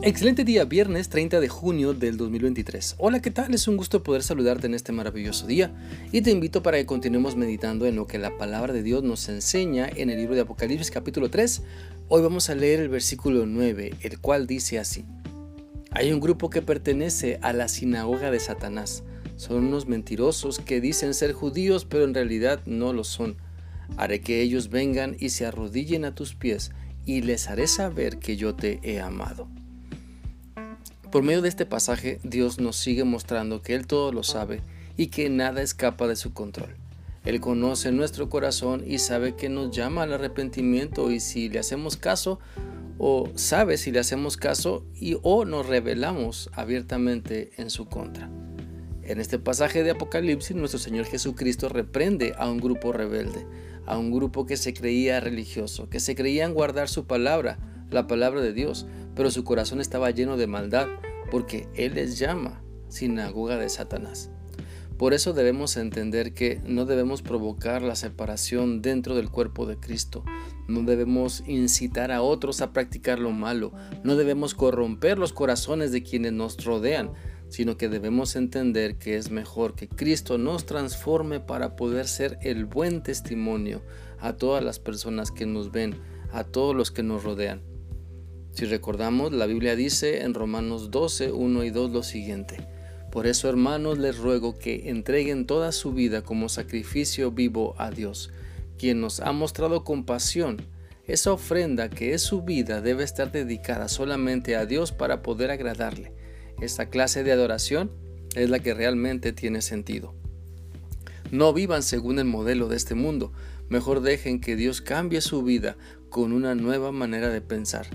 Excelente día, viernes 30 de junio del 2023. Hola, ¿qué tal? Es un gusto poder saludarte en este maravilloso día y te invito para que continuemos meditando en lo que la palabra de Dios nos enseña en el libro de Apocalipsis capítulo 3. Hoy vamos a leer el versículo 9, el cual dice así. Hay un grupo que pertenece a la sinagoga de Satanás. Son unos mentirosos que dicen ser judíos pero en realidad no lo son. Haré que ellos vengan y se arrodillen a tus pies y les haré saber que yo te he amado. Por medio de este pasaje, Dios nos sigue mostrando que Él todo lo sabe y que nada escapa de su control. Él conoce nuestro corazón y sabe que nos llama al arrepentimiento y si le hacemos caso, o sabe si le hacemos caso y o nos rebelamos abiertamente en su contra. En este pasaje de Apocalipsis, nuestro Señor Jesucristo reprende a un grupo rebelde, a un grupo que se creía religioso, que se creían guardar su palabra, la palabra de Dios, pero su corazón estaba lleno de maldad, porque Él les llama sinagoga de Satanás. Por eso debemos entender que no debemos provocar la separación dentro del cuerpo de Cristo, no debemos incitar a otros a practicar lo malo, no debemos corromper los corazones de quienes nos rodean, sino que debemos entender que es mejor que Cristo nos transforme para poder ser el buen testimonio a todas las personas que nos ven, a todos los que nos rodean. Si recordamos, la Biblia dice en Romanos 12, 1 y 2 lo siguiente. Por eso, hermanos, les ruego que entreguen toda su vida como sacrificio vivo a Dios, quien nos ha mostrado compasión. Esa ofrenda que es su vida debe estar dedicada solamente a Dios para poder agradarle. Esta clase de adoración es la que realmente tiene sentido. No vivan según el modelo de este mundo, mejor dejen que Dios cambie su vida con una nueva manera de pensar.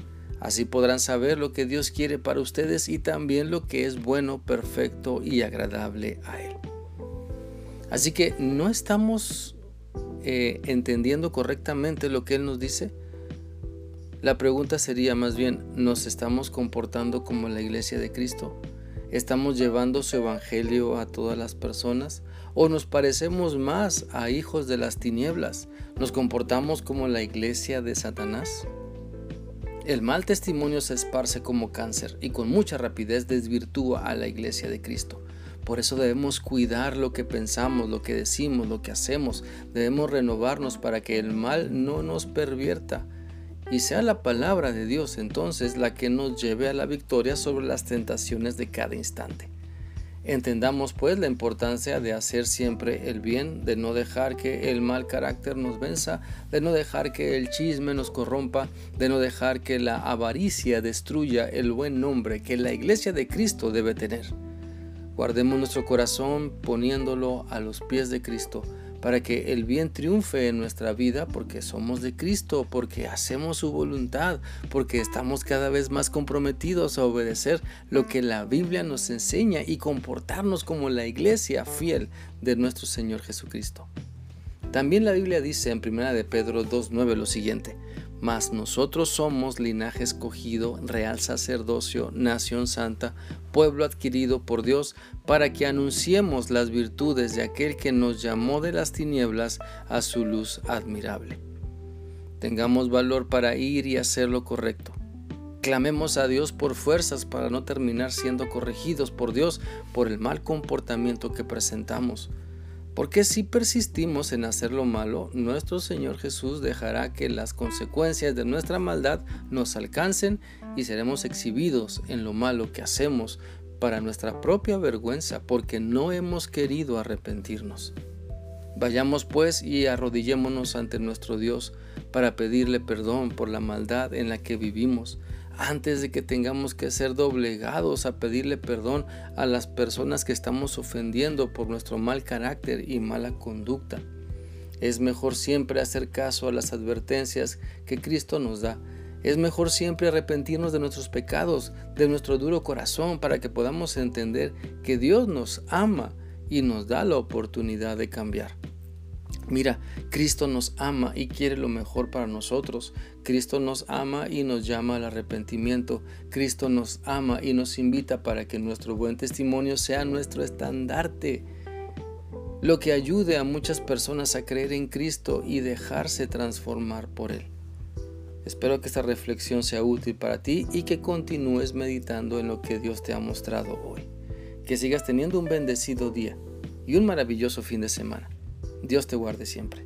Así podrán saber lo que Dios quiere para ustedes y también lo que es bueno, perfecto y agradable a Él. Así que no estamos eh, entendiendo correctamente lo que Él nos dice. La pregunta sería más bien, ¿nos estamos comportando como la iglesia de Cristo? ¿Estamos llevando su evangelio a todas las personas? ¿O nos parecemos más a hijos de las tinieblas? ¿Nos comportamos como la iglesia de Satanás? El mal testimonio se esparce como cáncer y con mucha rapidez desvirtúa a la iglesia de Cristo. Por eso debemos cuidar lo que pensamos, lo que decimos, lo que hacemos. Debemos renovarnos para que el mal no nos pervierta y sea la palabra de Dios entonces la que nos lleve a la victoria sobre las tentaciones de cada instante. Entendamos pues la importancia de hacer siempre el bien, de no dejar que el mal carácter nos venza, de no dejar que el chisme nos corrompa, de no dejar que la avaricia destruya el buen nombre que la iglesia de Cristo debe tener. Guardemos nuestro corazón poniéndolo a los pies de Cristo para que el bien triunfe en nuestra vida porque somos de Cristo, porque hacemos su voluntad, porque estamos cada vez más comprometidos a obedecer lo que la Biblia nos enseña y comportarnos como la iglesia fiel de nuestro Señor Jesucristo. También la Biblia dice en 1 de Pedro 2.9 lo siguiente, mas nosotros somos linaje escogido, real sacerdocio, nación santa, pueblo adquirido por Dios, para que anunciemos las virtudes de aquel que nos llamó de las tinieblas a su luz admirable. Tengamos valor para ir y hacer lo correcto. Clamemos a Dios por fuerzas para no terminar siendo corregidos por Dios por el mal comportamiento que presentamos. Porque si persistimos en hacer lo malo, nuestro Señor Jesús dejará que las consecuencias de nuestra maldad nos alcancen y seremos exhibidos en lo malo que hacemos para nuestra propia vergüenza porque no hemos querido arrepentirnos. Vayamos pues y arrodillémonos ante nuestro Dios para pedirle perdón por la maldad en la que vivimos, antes de que tengamos que ser doblegados a pedirle perdón a las personas que estamos ofendiendo por nuestro mal carácter y mala conducta. Es mejor siempre hacer caso a las advertencias que Cristo nos da. Es mejor siempre arrepentirnos de nuestros pecados, de nuestro duro corazón, para que podamos entender que Dios nos ama y nos da la oportunidad de cambiar. Mira, Cristo nos ama y quiere lo mejor para nosotros. Cristo nos ama y nos llama al arrepentimiento. Cristo nos ama y nos invita para que nuestro buen testimonio sea nuestro estandarte. Lo que ayude a muchas personas a creer en Cristo y dejarse transformar por Él. Espero que esta reflexión sea útil para ti y que continúes meditando en lo que Dios te ha mostrado hoy. Que sigas teniendo un bendecido día y un maravilloso fin de semana. Dios te guarde siempre.